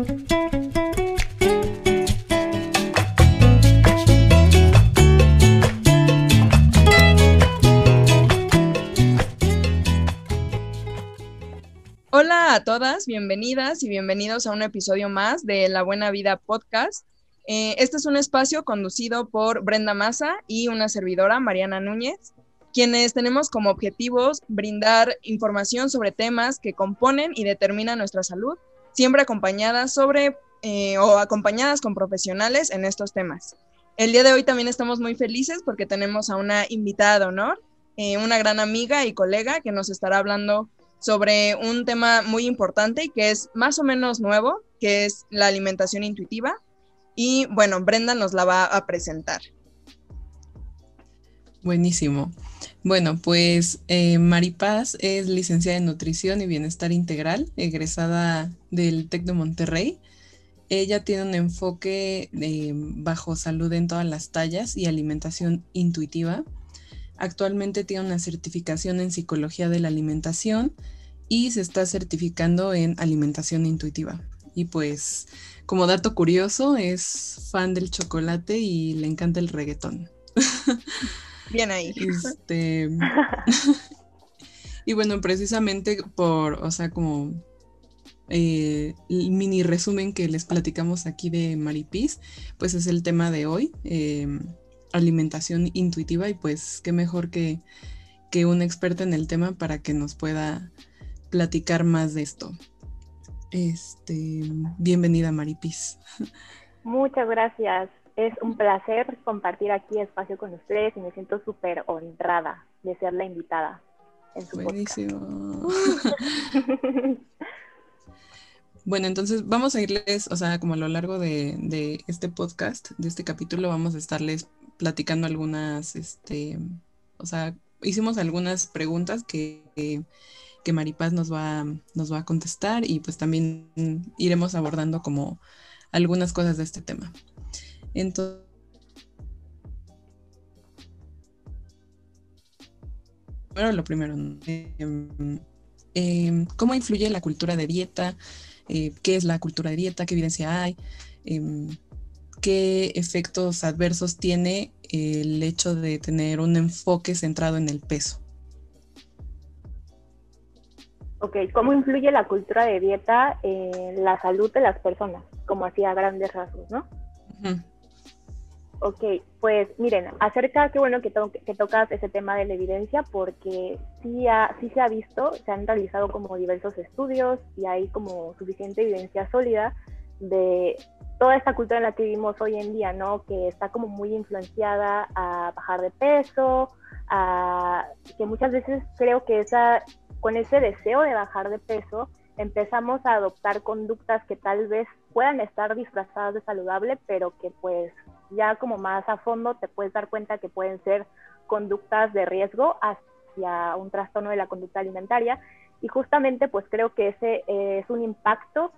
Hola a todas, bienvenidas y bienvenidos a un episodio más de La Buena Vida Podcast. Eh, este es un espacio conducido por Brenda Maza y una servidora, Mariana Núñez, quienes tenemos como objetivos brindar información sobre temas que componen y determinan nuestra salud, siempre acompañadas sobre eh, o acompañadas con profesionales en estos temas. El día de hoy también estamos muy felices porque tenemos a una invitada de honor, eh, una gran amiga y colega que nos estará hablando sobre un tema muy importante y que es más o menos nuevo, que es la alimentación intuitiva y bueno, Brenda nos la va a presentar. Buenísimo. Bueno, pues eh, Maripaz es licenciada en Nutrición y Bienestar Integral, egresada del TEC de Monterrey. Ella tiene un enfoque bajo salud en todas las tallas y alimentación intuitiva. Actualmente tiene una certificación en psicología de la alimentación y se está certificando en alimentación intuitiva. Y pues como dato curioso, es fan del chocolate y le encanta el reggaetón. Bien ahí. Este, y bueno, precisamente por, o sea, como eh, el mini resumen que les platicamos aquí de Maripis, pues es el tema de hoy, em, alimentación intuitiva y pues qué mejor que, que una experta en el tema para que nos pueda platicar más de esto. Este, bienvenida Maripis. Muchas gracias. Es un placer compartir aquí espacio con ustedes y me siento súper honrada de ser la invitada. En su Buenísimo. bueno, entonces vamos a irles, o sea, como a lo largo de, de, este podcast, de este capítulo, vamos a estarles platicando algunas, este, o sea, hicimos algunas preguntas que que Maripaz nos va, nos va a contestar y pues también iremos abordando como algunas cosas de este tema. Entonces, bueno, lo primero, em, ¿cómo influye la cultura de dieta? Eh, ¿Qué es la cultura de dieta? ¿Qué evidencia hay? Em, ¿Qué efectos adversos tiene el hecho de tener un enfoque centrado en el peso? Ok, ¿cómo influye la cultura de dieta en la salud de las personas? Como hacía grandes rasgos, ¿no? Ok, pues miren, acerca, qué bueno que, que, tocas ese tema de la evidencia porque sí, sí se ha visto, se han realizado como diversos estudios y hay como suficiente evidencia sólida de toda esta cultura en la que vivimos hoy en día, ¿no? Que está como muy influenciada a bajar de peso, a que muchas veces creo que esa con ese deseo de bajar de peso, empezamos a adoptar conductas que tal vez puedan estar disfrazadas de saludable, pero que pues ya como más a fondo te puedes dar cuenta que pueden ser conductas de riesgo hacia un trastorno de la conducta alimentaria. Y justamente pues creo que ese es un impacto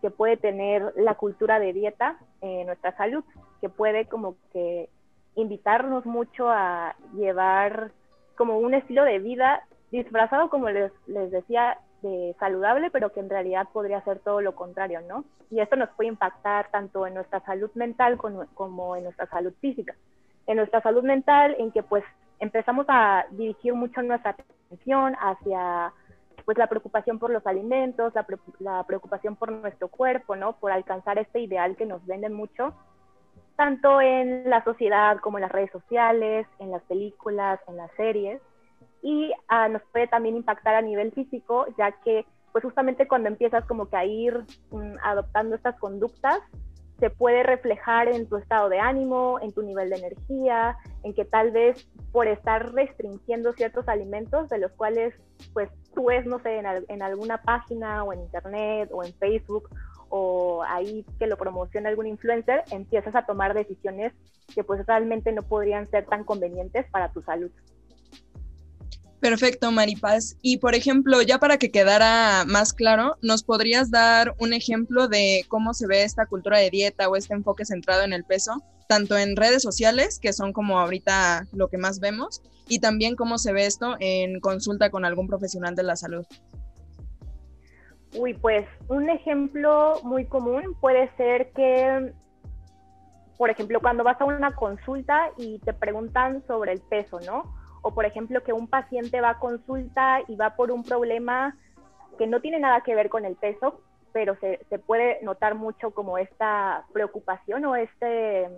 que puede tener la cultura de dieta en nuestra salud, que puede como que invitarnos mucho a llevar como un estilo de vida disfrazado, como les, les decía, de saludable, pero que en realidad podría ser todo lo contrario, ¿no? Y esto nos puede impactar tanto en nuestra salud mental como, en nuestra salud física. En nuestra salud mental, en que pues empezamos a dirigir mucho nuestra atención hacia pues la preocupación por los alimentos, la, la, preocupación por nuestro cuerpo, ¿no? Por alcanzar este ideal que nos venden mucho, tanto en la sociedad como en las redes sociales, en las películas, en las series y ah, nos puede también impactar a nivel físico, ya que pues justamente cuando empiezas como que a ir mm, adoptando estas conductas, se puede reflejar en tu estado de ánimo, en tu nivel de energía, en que tal vez por estar restringiendo ciertos alimentos de los cuales pues tú ves, no sé, en, en alguna página o en internet o en Facebook o ahí que lo promociona algún influencer, empiezas a tomar decisiones que pues realmente no podrían ser tan convenientes para tu salud. Perfecto, Maripaz. Y por ejemplo, ya para que quedara más claro, ¿nos podrías dar un ejemplo de cómo se ve esta cultura de dieta o este enfoque centrado en el peso, tanto en redes sociales, que son como ahorita lo que más vemos, y también cómo se ve esto en consulta con algún profesional de la salud? Uy, pues un ejemplo muy común puede ser que, por ejemplo, cuando vas a una consulta y te preguntan sobre el peso, ¿no? O por ejemplo, que un paciente va a consulta y va por un problema que no tiene nada que ver con el peso, pero se, se puede notar mucho como esta preocupación o este,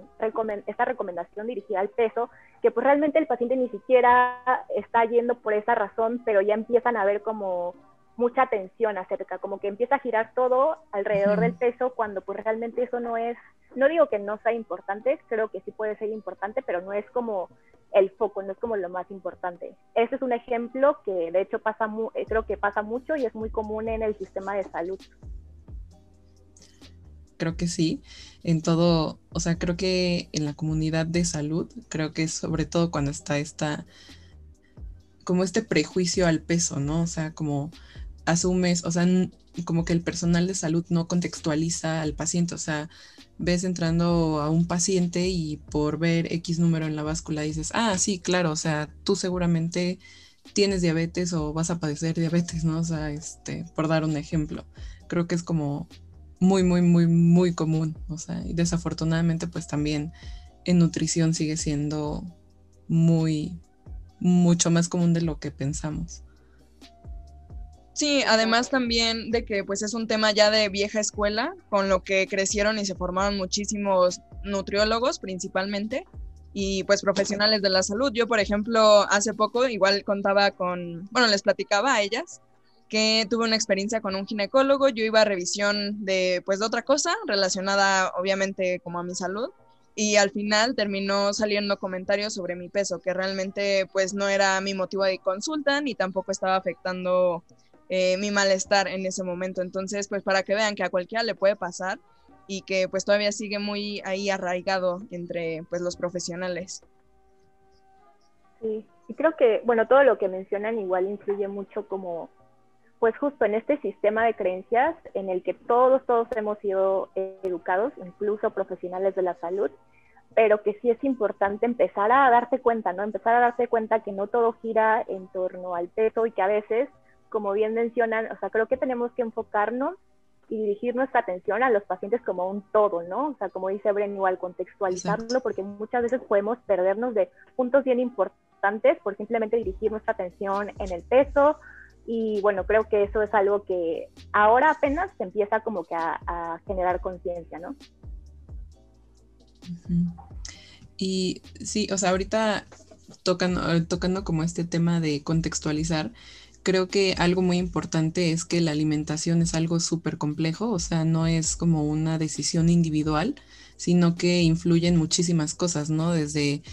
esta recomendación dirigida al peso, que pues realmente el paciente ni siquiera está yendo por esa razón, pero ya empiezan a ver como mucha atención acerca, como que empieza a girar todo alrededor del peso cuando pues realmente eso no es, no digo que no sea importante, creo que sí puede ser importante, pero no es como el foco, no es como lo más importante. Ese es un ejemplo que de hecho pasa, eh, creo que pasa mucho y es muy común en el sistema de salud. Creo que sí, en todo, o sea, creo que en la comunidad de salud, creo que sobre todo cuando está esta, como este prejuicio al peso, ¿no? O sea, como asumes, o sea, como que el personal de salud no contextualiza al paciente, o sea, ves entrando a un paciente y por ver X número en la báscula dices, ah, sí, claro, o sea, tú seguramente tienes diabetes o vas a padecer diabetes, ¿no? O sea, este, por dar un ejemplo, creo que es como muy, muy, muy, muy común, o sea, y desafortunadamente pues también en nutrición sigue siendo muy, mucho más común de lo que pensamos. Sí, además también de que pues es un tema ya de vieja escuela, con lo que crecieron y se formaron muchísimos nutriólogos principalmente y pues profesionales de la salud. Yo, por ejemplo, hace poco igual contaba con, bueno, les platicaba a ellas que tuve una experiencia con un ginecólogo, yo iba a revisión de pues de otra cosa relacionada obviamente como a mi salud y al final terminó saliendo comentarios sobre mi peso que realmente pues no era mi motivo de consulta ni tampoco estaba afectando eh, mi malestar en ese momento. Entonces, pues para que vean que a cualquiera le puede pasar y que pues todavía sigue muy ahí arraigado entre pues los profesionales. Sí, y creo que, bueno, todo lo que mencionan igual influye mucho como, pues justo en este sistema de creencias en el que todos, todos hemos sido educados, incluso profesionales de la salud, pero que sí es importante empezar a darte cuenta, ¿no? Empezar a darte cuenta que no todo gira en torno al peso y que a veces como bien mencionan, o sea, creo que tenemos que enfocarnos y dirigir nuestra atención a los pacientes como un todo, ¿no? O sea, como dice Bren, igual contextualizarlo, porque muchas veces podemos perdernos de puntos bien importantes por simplemente dirigir nuestra atención en el peso. Y bueno, creo que eso es algo que ahora apenas se empieza como que a, generar conciencia, ¿no? Y sí, o sea, ahorita tocando, tocando como este tema de contextualizar, creo que algo muy importante es que la alimentación es algo súper complejo, o sea, no es como una decisión individual, sino que influyen muchísimas cosas, ¿no? Desde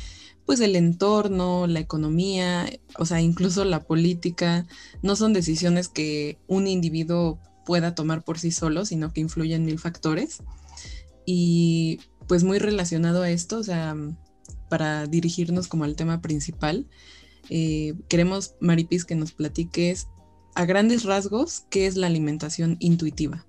pues el entorno, la economía, o sea, incluso la política, no son decisiones que un individuo pueda tomar por sí solo, sino que influyen mil factores. Y pues muy relacionado a esto, o sea, para dirigirnos como al tema principal, eh, queremos, Maripis, que nos platiques a grandes rasgos qué es la alimentación intuitiva.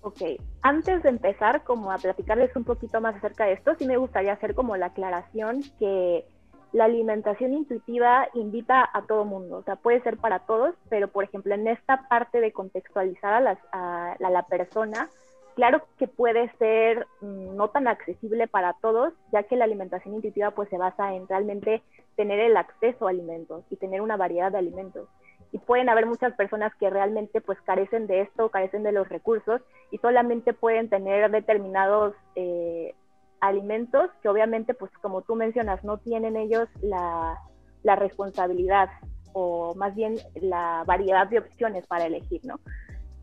Ok, antes de empezar como a platicarles un poquito más acerca de esto, sí me gustaría hacer como la aclaración que la alimentación intuitiva invita a todo mundo, o sea, puede ser para todos, pero por ejemplo en esta parte de contextualizar a, a la persona, Claro que puede ser mm, no tan accesible para todos, ya que la alimentación intuitiva pues se basa en realmente tener el acceso a alimentos y tener una variedad de alimentos. Y pueden haber muchas personas que realmente pues carecen de esto, carecen de los recursos y solamente pueden tener determinados eh, alimentos que obviamente pues como tú mencionas no tienen ellos la, la responsabilidad o más bien la variedad de opciones para elegir, ¿no?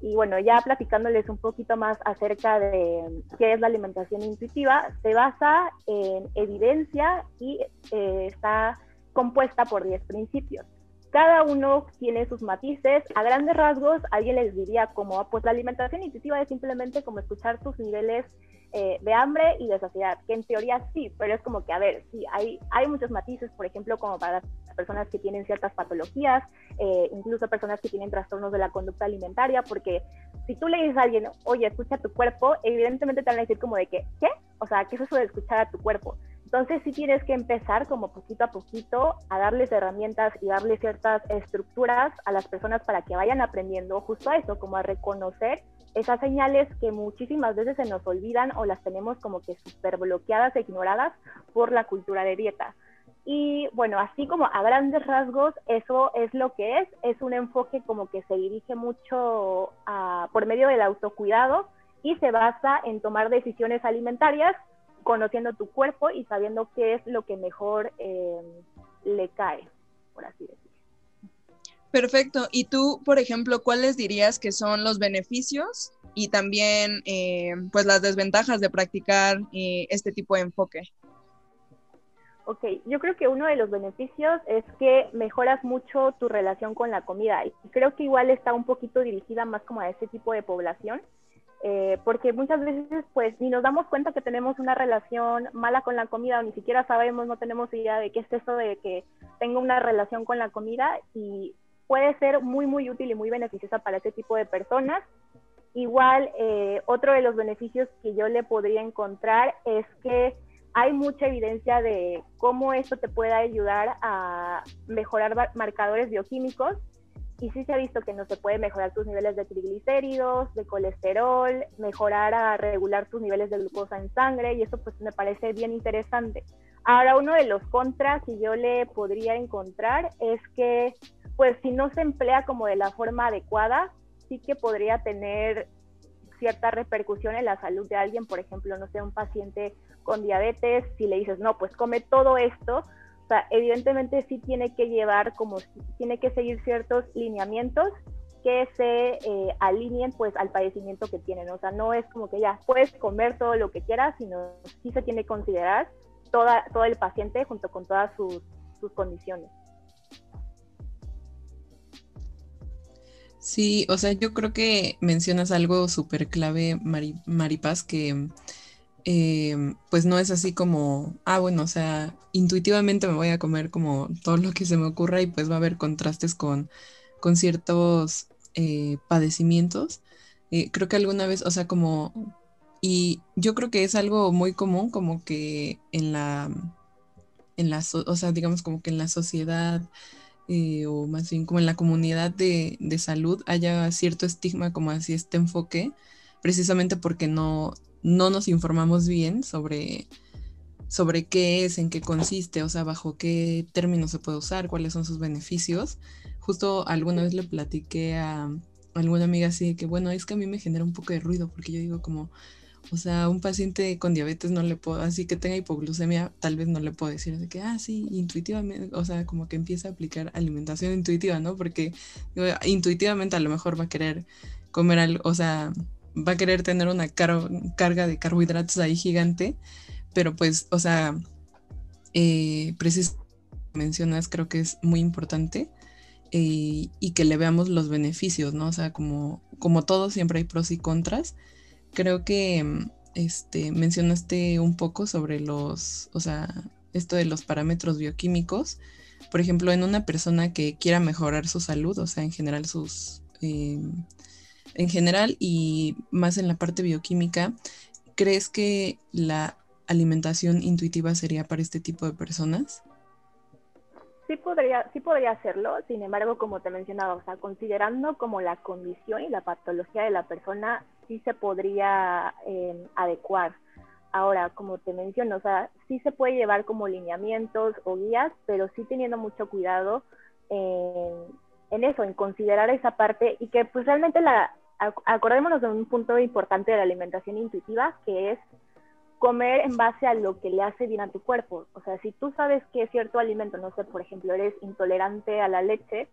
Y bueno, ya platicándoles un poquito más acerca de qué es la alimentación intuitiva, se basa en evidencia y eh, está compuesta por 10 principios. Cada uno tiene sus matices. A grandes rasgos, alguien les diría como, pues la alimentación intuitiva es simplemente como escuchar tus niveles eh, de hambre y de saciedad, que en teoría sí, pero es como que, a ver, sí, hay, hay muchos matices, por ejemplo, como para personas que tienen ciertas patologías, eh, incluso personas que tienen trastornos de la conducta alimentaria, porque si tú le dices a alguien, oye, escucha tu cuerpo, evidentemente te van a decir como de que, ¿qué? O sea, ¿qué es eso de escuchar a tu cuerpo? Entonces sí tienes que empezar como poquito a poquito a darles herramientas y darles ciertas estructuras a las personas para que vayan aprendiendo justo a eso, como a reconocer esas señales que muchísimas veces se nos olvidan o las tenemos como que súper bloqueadas e ignoradas por la cultura de dieta. Y bueno, así como a grandes rasgos, eso es lo que es. Es un enfoque como que se dirige mucho por medio del autocuidado y se basa en tomar decisiones alimentarias, conociendo tu cuerpo y sabiendo qué es lo que mejor eh, le cae, por así decirlo. Perfecto. ¿Y tú, por ejemplo, cuáles dirías que son los beneficios y también eh, pues las desventajas de practicar eh, este tipo de enfoque? Ok, yo creo que uno de los beneficios es que mejoras mucho tu relación con la comida y creo que igual está un poquito dirigida más como a ese tipo de población, eh, porque muchas veces pues ni nos damos cuenta que tenemos una relación mala con la comida o ni siquiera sabemos, no tenemos idea de qué es eso de que tengo una relación con la comida y puede ser muy muy útil y muy beneficiosa para ese tipo de personas. Igual, eh, otro de los beneficios que yo le podría encontrar es que hay mucha evidencia de cómo esto te puede ayudar a mejorar marcadores bioquímicos y sí se ha visto que no se puede mejorar tus niveles de triglicéridos, de colesterol, mejorar a regular tus niveles de glucosa en sangre y eso pues me parece bien interesante. Ahora uno de los contras que yo le podría encontrar es que pues si no se emplea como de la forma adecuada, sí que podría tener cierta repercusión en la salud de alguien, por ejemplo, no sé, un paciente con diabetes, si le dices, no, pues come todo esto, o sea, evidentemente sí tiene que llevar como, tiene que seguir ciertos lineamientos que se eh, alineen pues al padecimiento que tienen, o sea, no es como que ya puedes comer todo lo que quieras, sino sí se tiene que considerar toda, todo el paciente junto con todas sus, sus condiciones. Sí, o sea, yo creo que mencionas algo súper clave, Maripaz, que Em, pues no es así como, ah, bueno, o sea, intuitivamente me voy a comer como todo lo que se me ocurra y pues va a haber contrastes con, con ciertos eh, padecimientos. Eh, creo que alguna vez, o sea, como, y yo creo que es algo muy común como que en la, en la, o sea, digamos como que en la sociedad eh, o más bien como en la comunidad de, de salud haya cierto estigma como así este enfoque, precisamente porque no, no nos informamos bien sobre, sobre qué es, en qué consiste, o sea, bajo qué términos se puede usar, cuáles son sus beneficios. Justo alguna vez le platiqué a alguna amiga así que, bueno, es que a mí me genera un poco de ruido, porque yo digo como, o sea, un paciente con diabetes no le puedo, así que tenga hipoglucemia, tal vez no le puedo decir de que, ah, sí, intuitivamente, o sea, como que empieza a aplicar alimentación intuitiva, ¿no? Porque intuitivamente a lo mejor va a querer comer algo, o sea, va a querer tener una carga de carbohidratos ahí gigante, pero pues, o sea, eh, precisamente mencionas, creo que es muy importante eh, y que le veamos los beneficios, ¿no? O sea, como, como todo, siempre hay pros y contras. Creo que este, mencionaste un poco sobre los, o sea, esto de los parámetros bioquímicos. Por ejemplo, en una persona que quiera mejorar su salud, o sea, en general sus, eh, en general y más en la parte bioquímica, ¿crees que la alimentación intuitiva sería para este tipo de personas? Sí podría, sí podría hacerlo, sin embargo, como te mencionaba, o sea, considerando como la condición y la patología de la persona, sí se podría em, adecuar. Ahora, como te menciono, o sea, sí se puede llevar como lineamientos o guías, pero sí teniendo mucho cuidado en, en eso, en considerar esa parte y que pues realmente la, acordémonos de un punto importante de la alimentación intuitiva, que es comer en base a lo que le hace bien a tu cuerpo. O sea, si tú sabes que cierto alimento, no sé, por ejemplo, eres intolerante a la leche,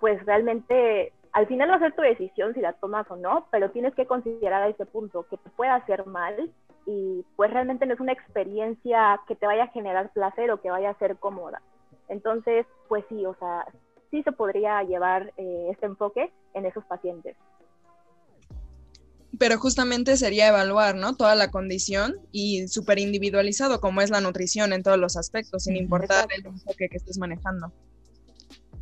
pues realmente al final va a ser tu decisión si la tomas o no, pero tienes que considerar a ese punto que te puede hacer mal y pues realmente no es una experiencia que te vaya a generar placer o que vaya a ser cómoda. Entonces, pues sí, o sea, sí se podría llevar eh, este enfoque en esos pacientes pero justamente sería evaluar, ¿no? Toda la condición y súper individualizado como es la nutrición en todos los aspectos, sin importar el enfoque que estés manejando.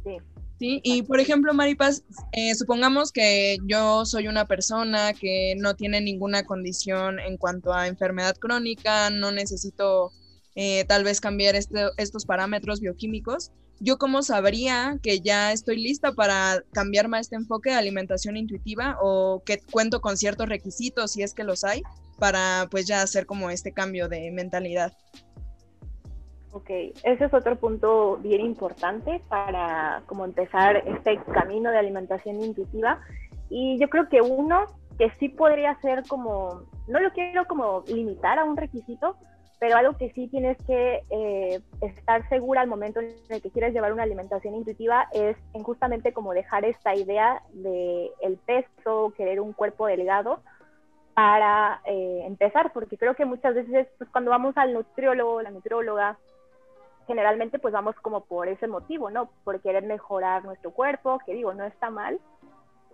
Sí. Sí, y por ejemplo, Maripaz, eh, supongamos que yo soy una persona que no tiene ninguna condición en cuanto a enfermedad crónica, no necesito eh, tal vez cambiar este, estos parámetros bioquímicos, ¿yo cómo sabría que ya estoy lista para cambiarme a este enfoque de alimentación intuitiva o que cuento con ciertos requisitos, si es que los hay, para pues ya hacer como este cambio de mentalidad? Ok, ese es otro punto bien importante para como empezar este camino de alimentación intuitiva. Y yo creo que uno que sí podría ser como, no lo quiero como limitar a un requisito, pero algo que sí tienes que eh, estar segura al momento en el que quieres llevar una alimentación intuitiva es en justamente como dejar esta idea de el peso, querer un cuerpo delgado para eh, empezar, porque creo que muchas veces pues, cuando vamos al nutriólogo, la nutrióloga, generalmente pues vamos como por ese motivo, ¿no? Por querer mejorar nuestro cuerpo, que digo, no está mal,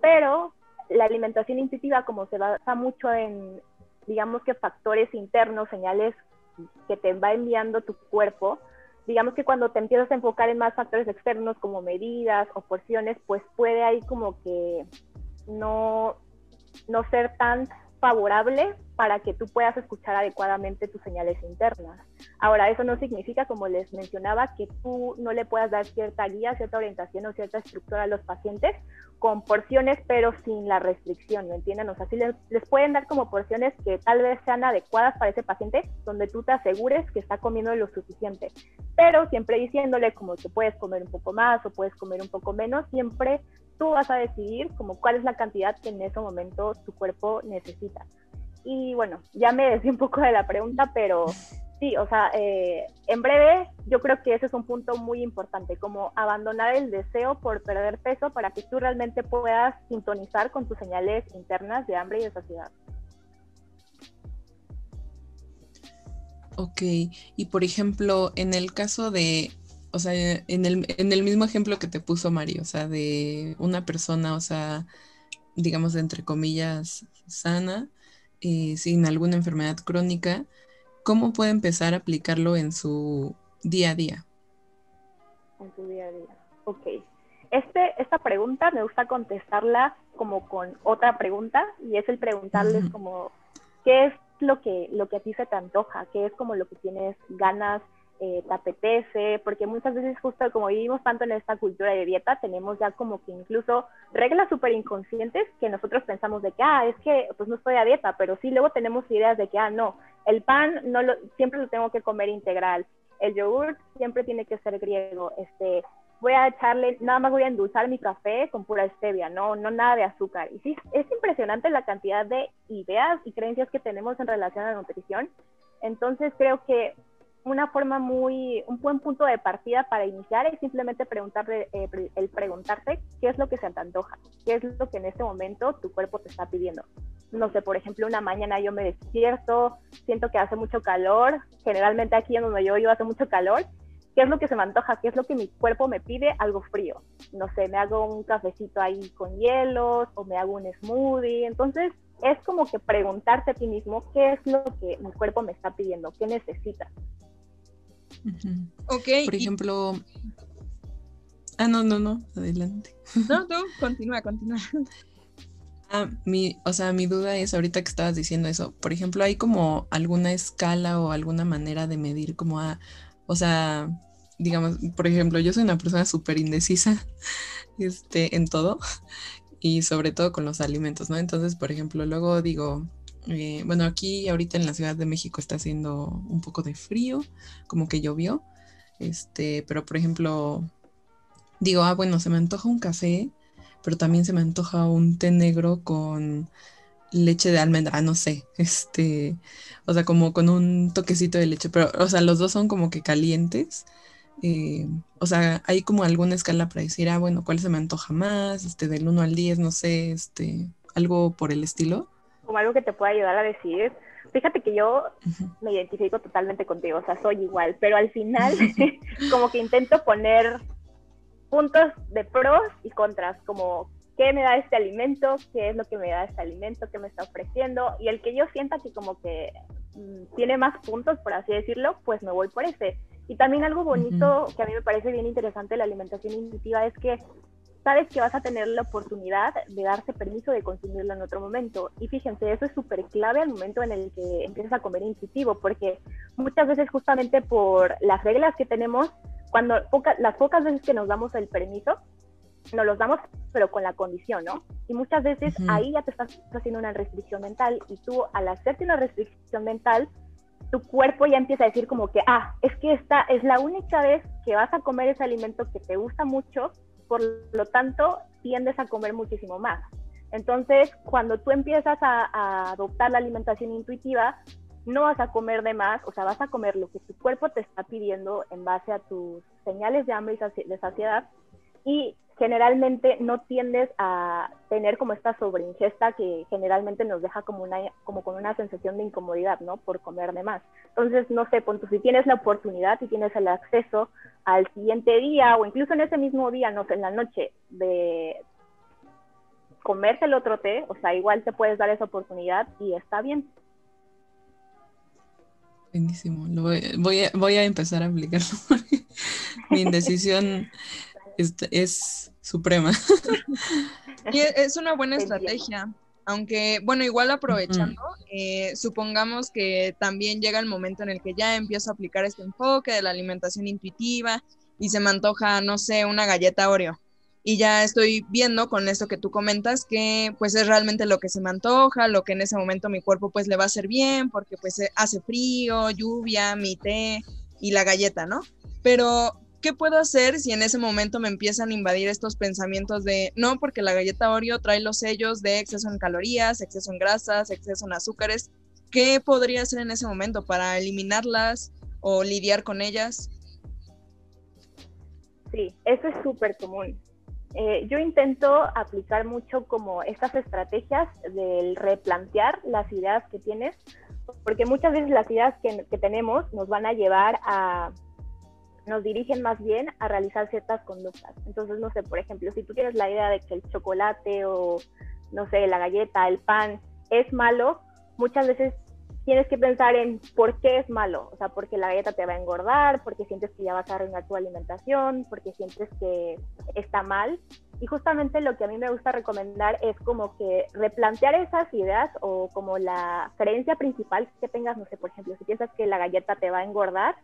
pero la alimentación intuitiva como se basa mucho en, digamos que factores internos, señales que te va enviando tu cuerpo, digamos que cuando te empiezas a enfocar en más factores externos como medidas o porciones, pues puede ahí como que no, no ser tan favorable para que tú puedas escuchar adecuadamente tus señales internas. Ahora, eso no significa, como les mencionaba, que tú no le puedas dar cierta guía, cierta orientación o cierta estructura a los pacientes con porciones, pero sin la restricción, ¿me entienden? O sea, sí les, les pueden dar como porciones que tal vez sean adecuadas para ese paciente, donde tú te asegures que está comiendo lo suficiente, pero siempre diciéndole como que puedes comer un poco más o puedes comer un poco menos, siempre tú vas a decidir como cuál es la cantidad que en ese momento tu cuerpo necesita. Y bueno, ya me decía un poco de la pregunta, pero sí, o sea, eh, en breve yo creo que ese es un punto muy importante, como abandonar el deseo por perder peso para que tú realmente puedas sintonizar con tus señales internas de hambre y de saciedad. Ok, y por ejemplo, en el caso de o sea, en el, en el mismo ejemplo que te puso Mario, o sea, de una persona, o sea, digamos, entre comillas, sana, eh, sin alguna enfermedad crónica, ¿cómo puede empezar a aplicarlo en su día a día? En su día a día, ok. Este, esta pregunta me gusta contestarla como con otra pregunta y es el preguntarles como, ¿qué es lo que, lo que a ti se te antoja? ¿Qué es como lo que tienes ganas eh, te apetece, porque muchas veces justo como vivimos tanto en esta cultura de dieta, tenemos ya como que incluso reglas súper inconscientes que nosotros pensamos de que, ah, es que pues no estoy a dieta, pero sí luego tenemos ideas de que, ah, no, el pan no lo, siempre lo tengo que comer integral, el yogur siempre tiene que ser griego, este, voy a echarle, nada más voy a endulzar mi café con pura stevia, no, no nada de azúcar. Y sí, es impresionante la cantidad de ideas y creencias que tenemos en relación a la nutrición. Entonces creo que una forma muy, un buen punto de partida para iniciar es simplemente preguntarle, eh, el preguntarte qué es lo que se te antoja, qué es lo que en este momento tu cuerpo te está pidiendo. No sé, por ejemplo, una mañana yo me despierto, siento que hace mucho calor, generalmente aquí en donde yo vivo hace mucho calor, ¿qué es lo que se me antoja? ¿Qué es lo que mi cuerpo me pide? Algo frío. No sé, me hago un cafecito ahí con hielos o me hago un smoothie. Entonces, es como que preguntarte a ti mismo qué es lo que mi cuerpo me está pidiendo, qué necesita. Ok. Por ejemplo. Ah, no, no, no, adelante. No, no, continúa, continúa. Ah, mi, o sea, mi duda es ahorita que estabas diciendo eso, por ejemplo, ¿hay como alguna escala o alguna manera de medir como a, o sea, digamos, por ejemplo, yo soy una persona súper indecisa este, en todo y sobre todo con los alimentos, ¿no? Entonces, por ejemplo, luego digo, eh, bueno, aquí ahorita en la Ciudad de México está haciendo un poco de frío, como que llovió. Este, pero por ejemplo, digo, ah, bueno, se me antoja un café, pero también se me antoja un té negro con leche de almendra, no sé, este, o sea, como con un toquecito de leche, pero, o sea, los dos son como que calientes. Eh, o sea, hay como alguna escala para decir, ah, bueno, ¿cuál se me antoja más? Este, del 1 al 10, no sé, este, algo por el estilo como algo que te pueda ayudar a decidir. Fíjate que yo me identifico totalmente contigo, o sea, soy igual, pero al final como que intento poner puntos de pros y contras, como qué me da este alimento, qué es lo que me da este alimento, qué me está ofreciendo, y el que yo sienta que como que mm, tiene más puntos, por así decirlo, pues me voy por ese. Y también algo bonito que a mí me parece bien interesante de la alimentación intuitiva es que sabes que vas a tener la oportunidad de darse permiso de consumirlo en otro momento. Y fíjense, eso es súper clave al momento en el que empiezas a comer intuitivo, porque muchas veces justamente por las reglas que tenemos, cuando las pocas veces que nos damos el permiso, nos los damos, pero con la condición, ¿no? Y muchas veces ahí ya te estás haciendo una restricción mental y tú al hacerte una restricción mental, tu cuerpo ya empieza a decir como que, ah, es que esta es la única vez que vas a comer ese alimento que te gusta mucho, por lo tanto tiendes a comer muchísimo más. Entonces, cuando tú empiezas a, adoptar la alimentación intuitiva, no vas a comer de más, o sea, vas a comer lo que tu cuerpo te está pidiendo en base a tus señales de hambre y de saciedad y generalmente no tiendes a tener como esta sobreingesta que generalmente nos deja como una como con una sensación de incomodidad, ¿no? Por comer de más. Entonces, no sé, punto, si tienes la oportunidad, si tienes el acceso al siguiente día o incluso en ese mismo día, no sé, en la noche de comerse el otro té, o sea, igual te puedes dar esa oportunidad y está bien. Buenísimo, voy, a, voy a empezar a aplicarlo. Mi indecisión es, suprema. Y es una buena estrategia. Aunque, bueno, igual aprovechando, eh, supongamos que también llega el momento en el que ya empiezo a aplicar este enfoque de la alimentación intuitiva y se me antoja, no sé, una galleta Oreo. Y ya estoy viendo con esto que tú comentas que pues es realmente lo que se me antoja, lo que en ese momento mi cuerpo pues le va a hacer bien porque pues hace frío, lluvia, mi té y la galleta, ¿no? Pero ¿qué puedo hacer si en ese momento me empiezan a invadir estos pensamientos de no, porque la galleta Oreo trae los sellos de exceso en calorías, exceso en grasas, exceso en azúcares? ¿Qué podría hacer en ese momento para eliminarlas o lidiar con ellas? Sí, eso es súper común. Eh, yo intento aplicar mucho como estas estrategias del replantear las ideas que tienes, porque muchas veces las ideas que tenemos nos van a llevar a nos dirigen más bien a realizar ciertas conductas. Entonces, no sé, por ejemplo, si tú tienes la idea de que el chocolate o, no sé, la galleta, el pan es malo, muchas veces tienes que pensar en por qué es malo. O sea, porque la galleta te va a engordar, porque sientes que ya vas a arruinar tu alimentación, porque sientes que está mal. Y justamente lo que a mí me gusta recomendar es como que replantear esas ideas o como la creencia principal que tengas, no sé, por ejemplo, si piensas que la galleta te va a engordar,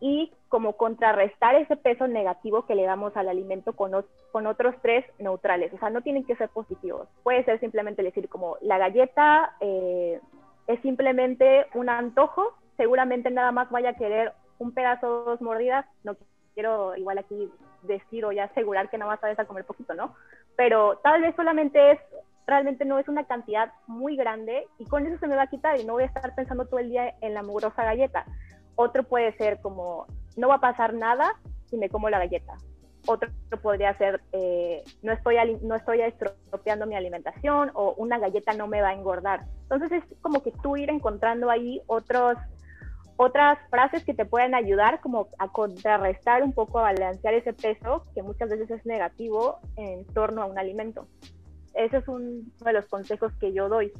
y como contrarrestar ese peso negativo que le damos al alimento con, con otros tres neutrales. O sea, no tienen que ser positivos. Puede ser simplemente decir como la galleta eh, es simplemente un antojo, seguramente nada más vaya a querer un pedazo dos mordidas. No quiero igual aquí decir o ya asegurar que no vas a comer poquito, ¿no? Pero tal vez solamente es realmente no es una cantidad muy grande y con eso se me va a quitar y no voy a estar pensando todo el día en la mugrosa galleta. Otro puede ser como, no va a pasar nada si me como la galleta. Otro podría ser, eh, no, estoy, no estoy estropeando mi alimentación o una galleta no me va a engordar. Entonces es como que tú ir encontrando ahí otros, otras frases que te pueden ayudar como a contrarrestar un poco, a balancear ese peso que muchas veces es negativo en torno a un alimento. Ese es uno de los consejos que yo doy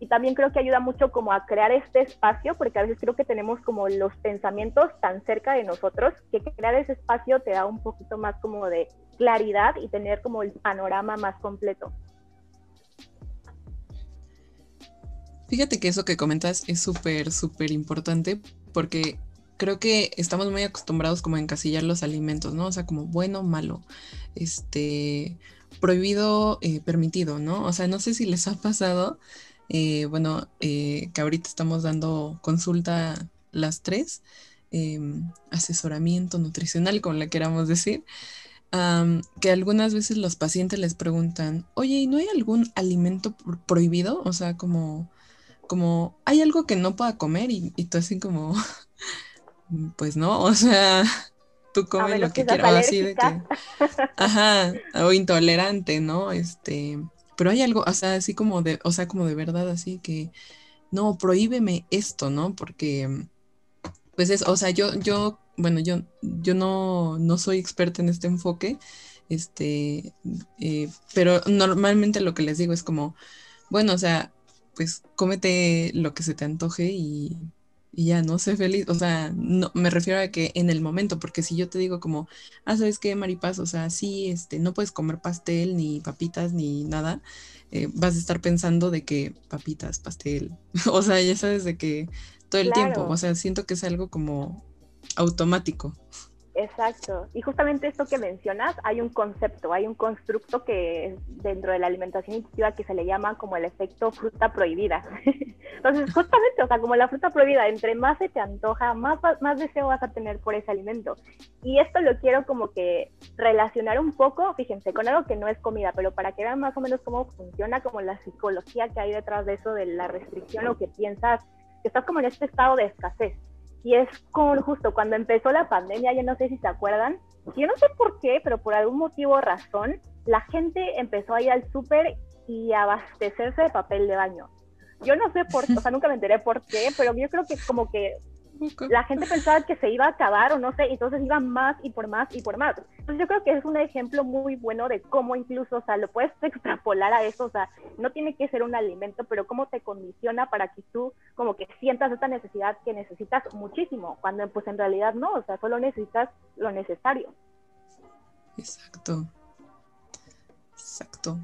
y también creo que ayuda mucho como a crear este espacio, porque a veces creo que tenemos como los pensamientos tan cerca de nosotros, que crear ese espacio te da un poquito más como de claridad y tener como el panorama más completo. Fíjate que eso que comentas es súper, súper importante porque creo que estamos muy acostumbrados como a encasillar los alimentos, ¿no? O sea, como bueno, malo, este, prohibido, eh, permitido, ¿no? O sea, no sé si les ha pasado eh, bueno, eh, que ahorita estamos dando consulta las tres, em, asesoramiento nutricional, como le queramos decir, que algunas veces los pacientes les preguntan, oye, ¿y no hay algún alimento prohibido? O sea, como, como, ¿hay algo que no pueda comer? Y, y tú así como, pues no, o sea, tú comes lo que, que quieras, así de que, ajá, o intolerante, ¿no? Este, pero hay algo, o sea, así como de, o sea, como de verdad, así que, no, prohíbeme esto, ¿no? Porque, pues es, o sea, yo, yo, bueno, yo, yo no, no soy experta en este enfoque, este, eh, pero normalmente lo que les digo es como, bueno, o sea, pues cómete lo que se te antoje y, y ya no sé feliz, o sea, no me refiero a que en el momento, porque si yo te digo como, ah, ¿sabes qué, Maripaz? O sea, sí, este, no puedes comer pastel, ni papitas, ni nada, eh, vas a estar pensando de que papitas, pastel, o sea, ya sabes de que todo el tiempo, o sea, siento que es algo como automático. Exacto. Y justamente esto que mencionas, hay un concepto, hay un constructo que dentro de la alimentación intuitiva que se le llama como el efecto fruta prohibida. Entonces, justamente, o sea, como la fruta prohibida, entre más se te antoja, más, más deseo vas a tener por ese alimento. Y esto lo quiero como que relacionar un poco, fíjense, con algo que no es comida, pero para que vean más o menos cómo funciona, como la psicología que hay detrás de eso, de la restricción o que piensas que estás como en este estado de escasez y es con justo cuando empezó la pandemia, yo no sé si se acuerdan, yo no sé por qué, pero por algún motivo o razón, la gente empezó a ir al súper y a abastecerse de papel de baño. Yo no sé por qué, o sea, nunca me enteré por qué, pero yo creo que como que la gente pensaba que se iba a acabar o no sé, entonces iba más y por más y por más. Entonces yo creo que es un ejemplo muy bueno de cómo incluso, o sea, lo puedes extrapolar a eso, o sea, no tiene que ser un alimento, pero cómo te condiciona para que tú como que sientas esta necesidad que necesitas muchísimo, cuando pues en realidad no, o sea, solo necesitas lo necesario. Exacto. Exacto.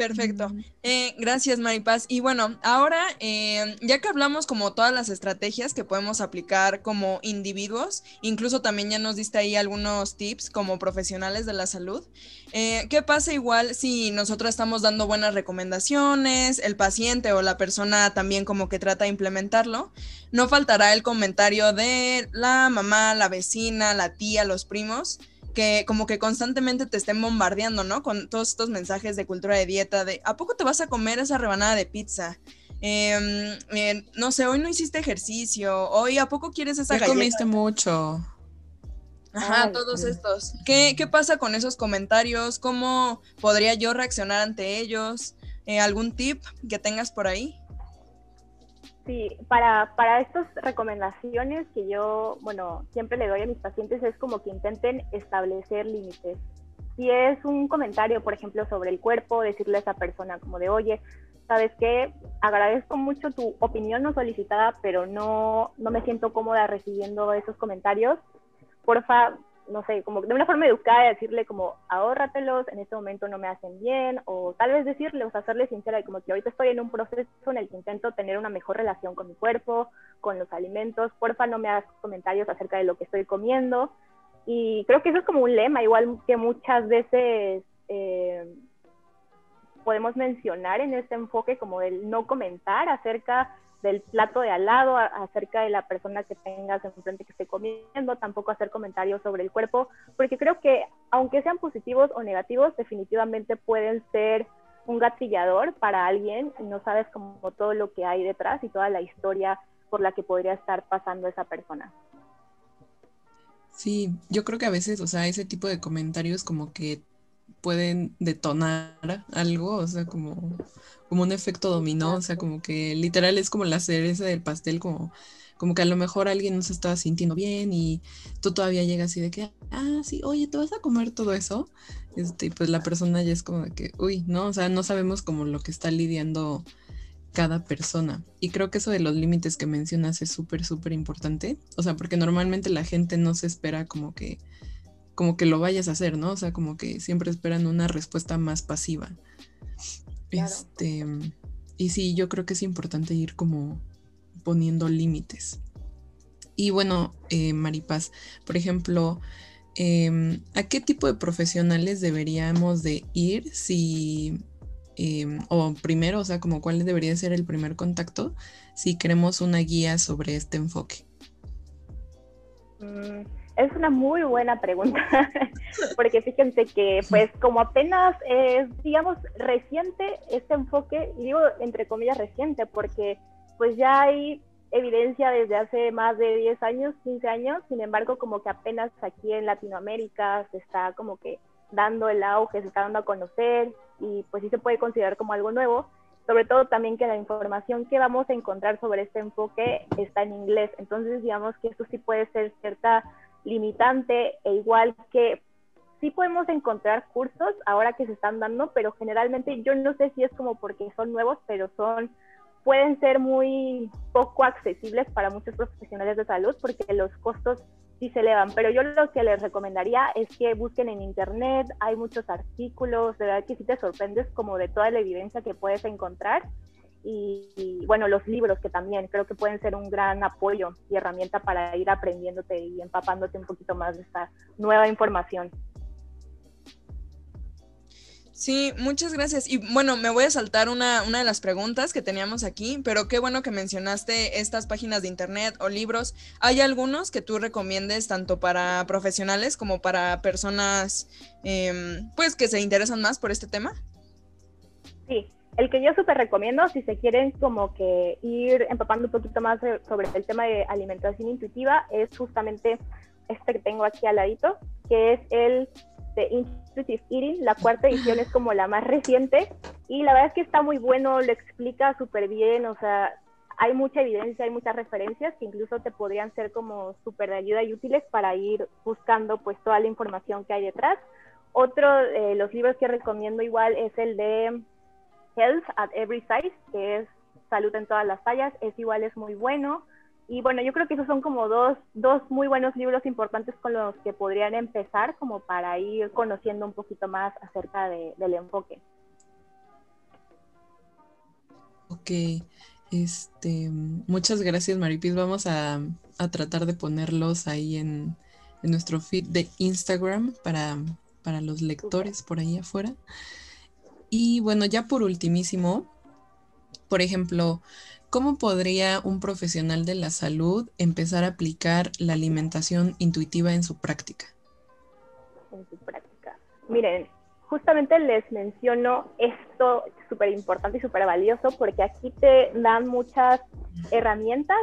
Perfecto. Eh, gracias, Maripaz. Y bueno, ahora, eh, ya que hablamos como todas las estrategias que podemos aplicar como individuos, incluso también ya nos diste ahí algunos tips como profesionales de la salud, eh, ¿qué pasa igual si nosotros estamos dando buenas recomendaciones, el paciente o la persona también como que trata de implementarlo? No faltará el comentario de la mamá, la vecina, la tía, los primos que como que constantemente te estén bombardeando, ¿no? Con todos estos mensajes de cultura de dieta, de ¿a poco te vas a comer esa rebanada de pizza? Em, eh, no sé, hoy no hiciste ejercicio, hoy ¿a poco quieres esa ya comiste mucho. Ajá, todos estos. ¿Qué, ¿Qué, pasa con esos comentarios? ¿Cómo podría yo reaccionar ante ellos? Eh, ¿Algún tip que tengas por ahí? Sí, para, para estas recomendaciones que yo, bueno, siempre le doy a mis pacientes es como que intenten establecer límites. Si es un comentario, por ejemplo, sobre el cuerpo, decirle a esa persona como de, oye, ¿sabes qué? Agradezco mucho tu opinión no solicitada, pero no, no me siento cómoda recibiendo esos comentarios. Porfa, no sé, como de una forma educada, decirle como, ahórratelos, en este momento no me hacen bien, o tal vez decirle, o sea, sincera, como que ahorita estoy en un proceso en el que intento tener una mejor relación con mi cuerpo, con los alimentos, porfa no me hagas comentarios acerca de lo que estoy comiendo, y creo que eso es como un lema, igual que muchas veces eh, podemos mencionar en este enfoque como el no comentar acerca del plato de al lado, acerca de la persona que tengas enfrente que esté comiendo, tampoco hacer comentarios sobre el cuerpo, porque creo que aunque sean positivos o negativos, definitivamente pueden ser un gatillador para alguien y no sabes como todo lo que hay detrás y toda la historia por la que podría estar pasando esa persona. Sí, yo creo que a veces, o sea, ese tipo de comentarios como que pueden detonar algo, o sea, como, como un efecto dominó, o sea, como que literal es como la cereza del pastel, como, como que a lo mejor alguien no se estaba sintiendo bien y tú todavía llegas así de que, ah, sí, oye, ¿te vas a comer todo eso? Este, pues la persona ya es como de que, uy, no, o sea, no sabemos como lo que está lidiando cada persona. Y creo que eso de los límites que mencionas es súper, súper importante. O sea, porque normalmente la gente no se espera como que como que lo vayas a hacer, ¿no? O sea, como que siempre esperan una respuesta más pasiva. Este, y sí, yo creo que es importante ir como poniendo límites. Y bueno, eh, Maripaz, por ejemplo, em, ¿a qué tipo de profesionales deberíamos de ir si, em, o primero, o sea, como cuál debería ser el primer contacto si queremos una guía sobre este enfoque? Mm, es una muy buena pregunta, porque fíjense que pues como apenas es, digamos, reciente este enfoque, y digo entre comillas reciente, porque pues ya hay evidencia desde hace más de 10 años, 15 años, sin embargo como que apenas aquí en Latinoamérica se está como que dando el auge, se está dando a conocer y pues sí se puede considerar como algo nuevo, sobre todo también que la información que vamos a encontrar sobre este enfoque está en inglés, entonces digamos que esto sí puede ser cierta limitante e igual que sí podemos encontrar cursos ahora que se están dando, pero generalmente yo no sé si es como porque son nuevos, pero son pueden ser muy poco accesibles para muchos profesionales de salud porque los costos sí se elevan. Pero yo lo que les recomendaría es que busquen en internet, hay muchos artículos, de verdad que sí te sorprendes como de toda la evidencia que puedes encontrar. Y, bueno, los libros que también creo que pueden ser un gran apoyo y herramienta para ir aprendiéndote y empapándote un poquito más de esta nueva información. Sí, muchas gracias. Y bueno, me voy a saltar una, una, de las preguntas que teníamos aquí, pero qué bueno que mencionaste estas páginas de internet o libros. ¿Hay algunos que tú recomiendes tanto para profesionales como para personas em, pues que se interesan más por este tema? Sí, el que yo súper recomiendo si se quieren como que ir empapando un poquito más sobre el tema de alimentación intuitiva es justamente este que tengo aquí al ladito, que es el de Intuitive Eating. La cuarta edición es como la más reciente y la verdad es que está muy bueno, lo explica súper bien, o sea, hay mucha evidencia, hay muchas referencias que incluso te podrían ser como súper de ayuda y útiles para ir buscando pues toda la información que hay detrás. Otro de los libros que recomiendo igual es el de Health at Every Size, que es Salud en todas las tallas, es igual, es muy bueno. Y bueno, yo creo que esos son como dos, dos muy buenos libros importantes con los que podrían empezar como para ir conociendo un poquito más acerca del enfoque. Ok, este, muchas gracias Maripis. Vamos a, tratar de ponerlos ahí en, nuestro feed de Instagram para, para los lectores por ahí afuera. Y bueno, ya por ultimísimo, por ejemplo, ¿Cómo podría un profesional de la salud empezar a aplicar la alimentación intuitiva en su práctica? En su práctica. Miren, justamente les menciono esto súper importante y súper valioso porque aquí te dan muchas herramientas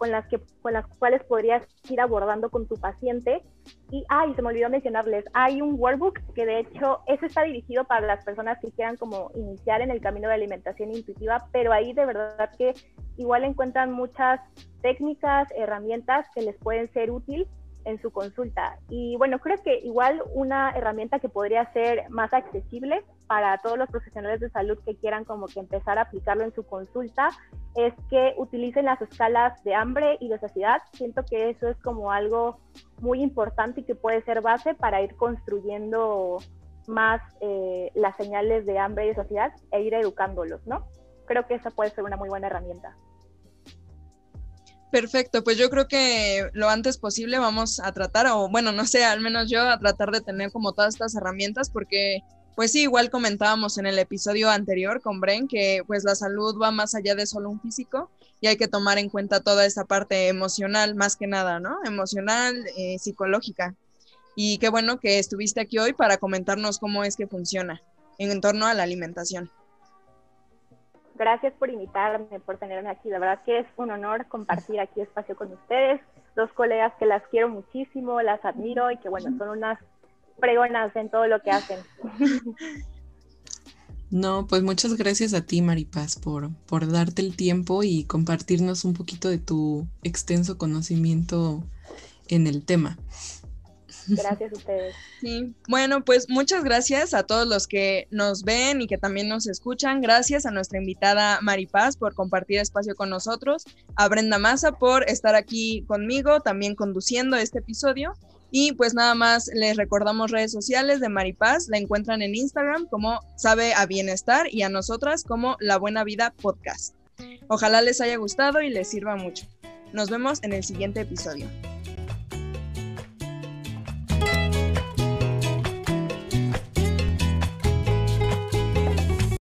con las, que, con las cuales podrías ir abordando con tu paciente. Y, ay, se me olvidó mencionarles, hay un workbook que de hecho, ese está dirigido para las personas que quieran como iniciar en el camino de alimentación intuitiva, pero ahí de verdad que igual encuentran muchas técnicas, herramientas que les pueden ser útiles en su consulta. Y bueno, creo que igual una herramienta que podría ser más accesible para todos los profesionales de salud que quieran como que empezar a aplicarlo en su consulta es que utilicen las escalas de hambre y de saciedad. Siento que eso es como algo muy importante y que puede ser base para ir construyendo más eh, las señales de hambre y de saciedad e ir educándolos, ¿no? Creo que esa puede ser una muy buena herramienta. Perfecto, pues yo creo que lo antes posible vamos a tratar, o bueno, no sé, al menos yo a tratar de tener como todas estas herramientas, porque pues sí, igual comentábamos en el episodio anterior con Bren que pues la salud va más allá de solo un físico y hay que tomar en cuenta toda esta parte emocional, más que nada, ¿no? Emocional, eh, psicológica. Y qué bueno que estuviste aquí hoy para comentarnos cómo es que funciona en torno a la alimentación. Gracias por invitarme, por tenerme aquí. La verdad que es un honor compartir aquí espacio con ustedes, dos colegas que las quiero muchísimo, las admiro y que bueno, son unas pregonas en todo lo que hacen. No, pues muchas gracias a ti, Maripaz, por, por darte el tiempo y compartirnos un poquito de tu extenso conocimiento en el tema. Gracias a ustedes. Sí, bueno, pues muchas gracias a todos los que nos ven y que también nos escuchan. Gracias a nuestra invitada Maripaz por compartir espacio con nosotros, a Brenda Maza por estar aquí conmigo, también conduciendo este episodio. Y pues nada más les recordamos redes sociales de Maripaz, la encuentran en Instagram como Sabe a Bienestar y a nosotras como La Buena Vida Podcast. Ojalá les haya gustado y les sirva mucho. Nos vemos en el siguiente episodio.